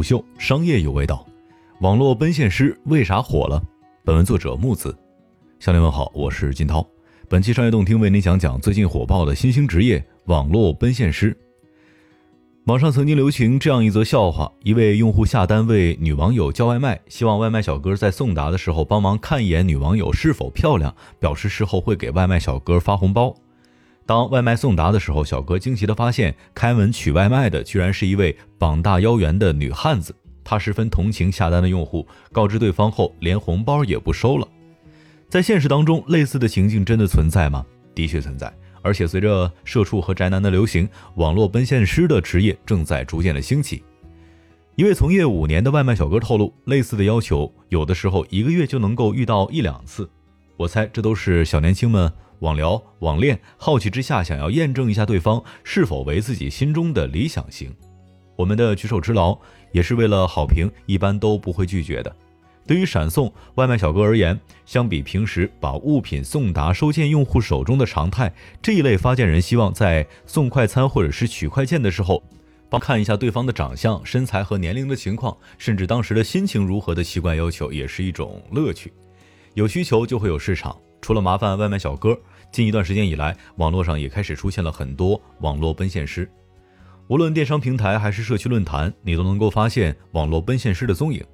虎嗅商业有味道，网络奔现师为啥火了？本文作者木子。向您问好，我是金涛。本期商业动听为您讲讲最近火爆的新兴职业——网络奔现师。网上曾经流行这样一则笑话：一位用户下单为女网友叫外卖，希望外卖小哥在送达的时候帮忙看一眼女网友是否漂亮，表示事后会给外卖小哥发红包。当外卖送达的时候，小哥惊奇地发现，开门取外卖的居然是一位膀大腰圆的女汉子。他十分同情下单的用户，告知对方后，连红包也不收了。在现实当中，类似的情境真的存在吗？的确存在，而且随着社畜和宅男的流行，网络奔现师的职业正在逐渐的兴起。一位从业五年的外卖小哥透露，类似的要求有的时候一个月就能够遇到一两次。我猜这都是小年轻们。网聊、网恋，好奇之下想要验证一下对方是否为自己心中的理想型。我们的举手之劳也是为了好评，一般都不会拒绝的。对于闪送外卖小哥而言，相比平时把物品送达收件用户手中的常态，这一类发件人希望在送快餐或者是取快件的时候，帮看一下对方的长相、身材和年龄的情况，甚至当时的心情如何的习惯要求，也是一种乐趣。有需求就会有市场。除了麻烦外卖小哥，近一段时间以来，网络上也开始出现了很多网络奔现师。无论电商平台还是社区论坛，你都能够发现网络奔现师的踪影。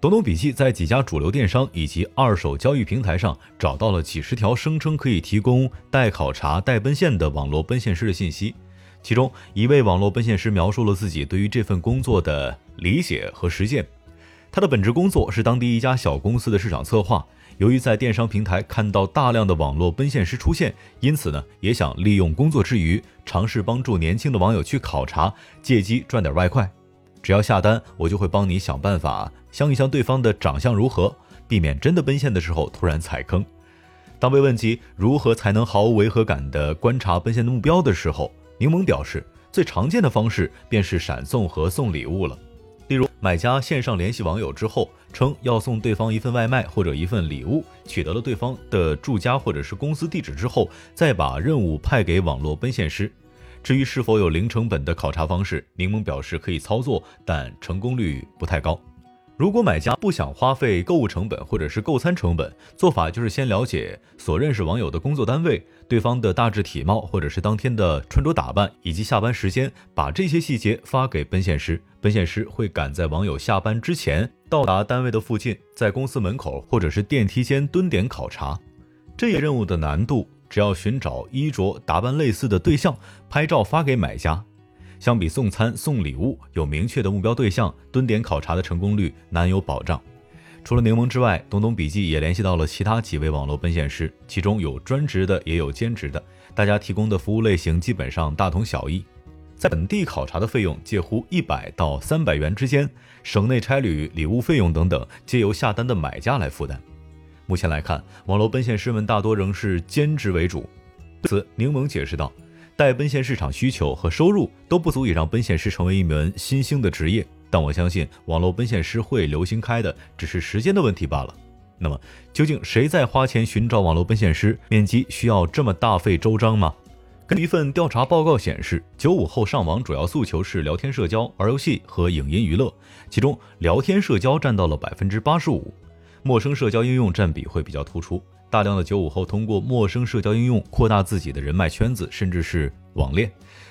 懂懂笔记在几家主流电商以及二手交易平台上找到了几十条声称可以提供代考察、代奔现的网络奔现师的信息。其中一位网络奔现师描述了自己对于这份工作的理解和实践。他的本职工作是当地一家小公司的市场策划。由于在电商平台看到大量的网络奔现师出现，因此呢，也想利用工作之余尝试帮助年轻的网友去考察，借机赚点外快。只要下单，我就会帮你想办法相一相对方的长相如何，避免真的奔现的时候突然踩坑。当被问及如何才能毫无违和感地观察奔现的目标的时候，柠檬表示，最常见的方式便是闪送和送礼物了。例如，买家线上联系网友之后，称要送对方一份外卖或者一份礼物，取得了对方的住家或者是公司地址之后，再把任务派给网络奔现师。至于是否有零成本的考察方式，柠檬表示可以操作，但成功率不太高。如果买家不想花费购物成本或者是购餐成本，做法就是先了解所认识网友的工作单位、对方的大致体貌或者是当天的穿着打扮以及下班时间，把这些细节发给奔现师。奔现师会赶在网友下班之前到达单位的附近，在公司门口或者是电梯间蹲点考察。这一任务的难度，只要寻找衣着打扮类似的对象，拍照发给买家。相比送餐送礼物，有明确的目标对象，蹲点考察的成功率难有保障。除了柠檬之外，东东笔记也联系到了其他几位网络奔现师，其中有专职的，也有兼职的，大家提供的服务类型基本上大同小异。在本地考察的费用介乎一百到三百元之间，省内差旅、礼物费用等等皆由下单的买家来负担。目前来看，网络奔现师们大多仍是兼职为主。对此，柠檬解释道。待奔现市场需求和收入都不足以让奔现师成为一门新兴的职业，但我相信网络奔现师会流行开的，只是时间的问题罢了。那么，究竟谁在花钱寻找网络奔现师？面积需要这么大费周章吗？根据一份调查报告显示，九五后上网主要诉求是聊天、社交、玩游戏和影音娱乐，其中聊天社交占到了百分之八十五，陌生社交应用占比会比较突出。大量的九五后通过陌生社交应用扩大自己的人脉圈子，甚至是网恋。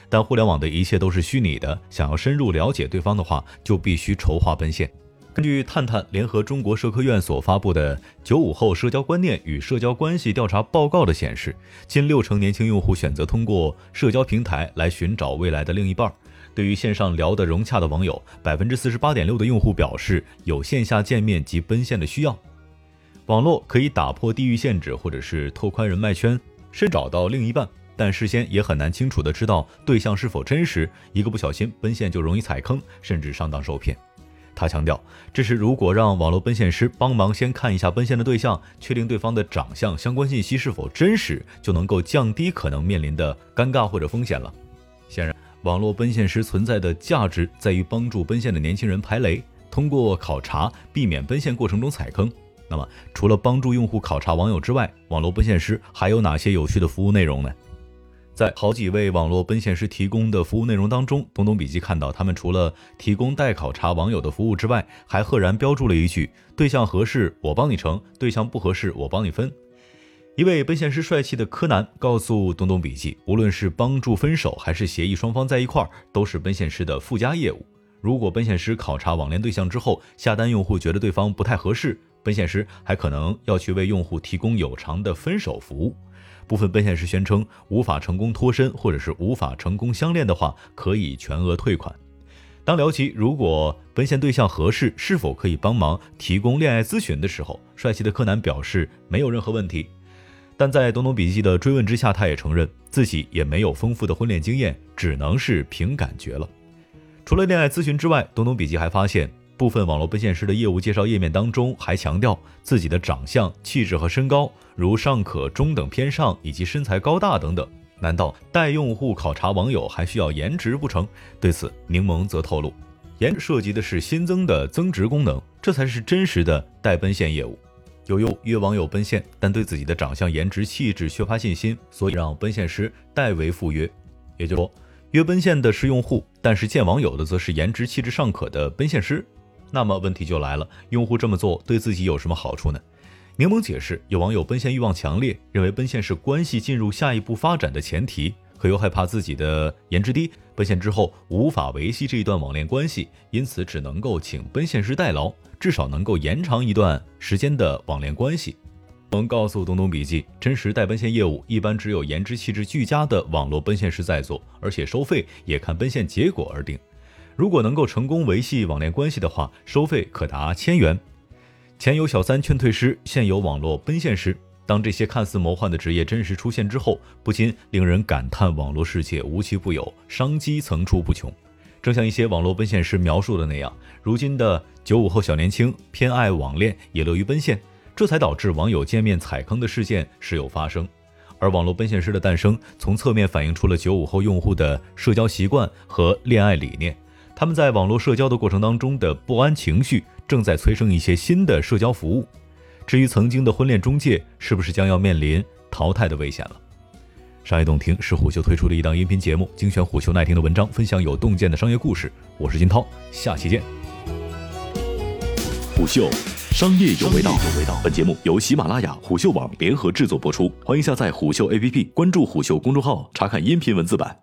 但互联网的一切都是虚拟的，想要深入了解对方的话，就必须筹划奔现。根据探探联合中国社科院所发布的《九五后社交观念与社交关系调查报告》的显示，近六成年轻用户选择通过社交平台来寻找未来的另一半。对于线上聊得融洽的网友，百分之四十八点六的用户表示有线下见面及奔现的需要。网络可以打破地域限制，或者是拓宽人脉圈，深找到另一半，但事先也很难清楚的知道对象是否真实，一个不小心奔现就容易踩坑，甚至上当受骗。他强调，这是如果让网络奔现师帮忙先看一下奔现的对象，确定对方的长相相关信息是否真实，就能够降低可能面临的尴尬或者风险了。显然，网络奔现师存在的价值在于帮助奔现的年轻人排雷，通过考察避免奔现过程中踩坑。那么，除了帮助用户考察网友之外，网络奔现师还有哪些有趣的服务内容呢？在好几位网络奔现师提供的服务内容当中，东东笔记看到他们除了提供代考察网友的服务之外，还赫然标注了一句：“对象合适我帮你成，对象不合适我帮你分。”一位奔现师帅气的柯南告诉东东笔记，无论是帮助分手还是协议双方在一块儿，都是奔现师的附加业务。如果奔现师考察网恋对象之后下单，用户觉得对方不太合适，奔现师还可能要去为用户提供有偿的分手服务。部分奔现师宣称无法成功脱身或者是无法成功相恋的话，可以全额退款。当聊起如果奔现对象合适，是否可以帮忙提供恋爱咨询的时候，帅气的柯南表示没有任何问题。但在东东笔记的追问之下，他也承认自己也没有丰富的婚恋经验，只能是凭感觉了。除了恋爱咨询之外，东东笔记还发现。部分网络奔现师的业务介绍页面当中还强调自己的长相、气质和身高，如尚可中等偏上，以及身材高大等等。难道带用户考察网友还需要颜值不成？对此，柠檬则透露，颜值涉及的是新增的增值功能，这才是真实的带奔现业务。有用约网友奔现，但对自己的长相、颜值、气质缺乏信心，所以让奔现师代为赴约。也就是说，约奔现的是用户，但是见网友的则是颜值、气质尚可的奔现师。那么问题就来了，用户这么做对自己有什么好处呢？柠檬解释，有网友奔现欲望强烈，认为奔现是关系进入下一步发展的前提，可又害怕自己的颜值低，奔现之后无法维系这一段网恋关系，因此只能够请奔现师代劳，至少能够延长一段时间的网恋关系。能告诉东东笔记，真实代奔现业务一般只有颜值气质俱佳的网络奔现师在做，而且收费也看奔现结果而定。如果能够成功维系网恋关系的话，收费可达千元。前有小三劝退师，现有网络奔现师。当这些看似魔幻的职业真实出现之后，不禁令人感叹网络世界无奇不有，商机层出不穷。正像一些网络奔现师描述的那样，如今的九五后小年轻偏爱网恋，也乐于奔现，这才导致网友见面踩坑的事件时有发生。而网络奔现师的诞生，从侧面反映出了九五后用户的社交习惯和恋爱理念。他们在网络社交的过程当中的不安情绪，正在催生一些新的社交服务。至于曾经的婚恋中介，是不是将要面临淘汰的危险了？商业洞听是虎嗅推出的一档音频节目，精选虎嗅耐听的文章，分享有洞见的商业故事。我是金涛，下期见。虎嗅，商业有味道有味道。本节目由喜马拉雅、虎嗅网联合制作播出，欢迎下载虎嗅 APP，关注虎嗅公众号，查看音频文字版。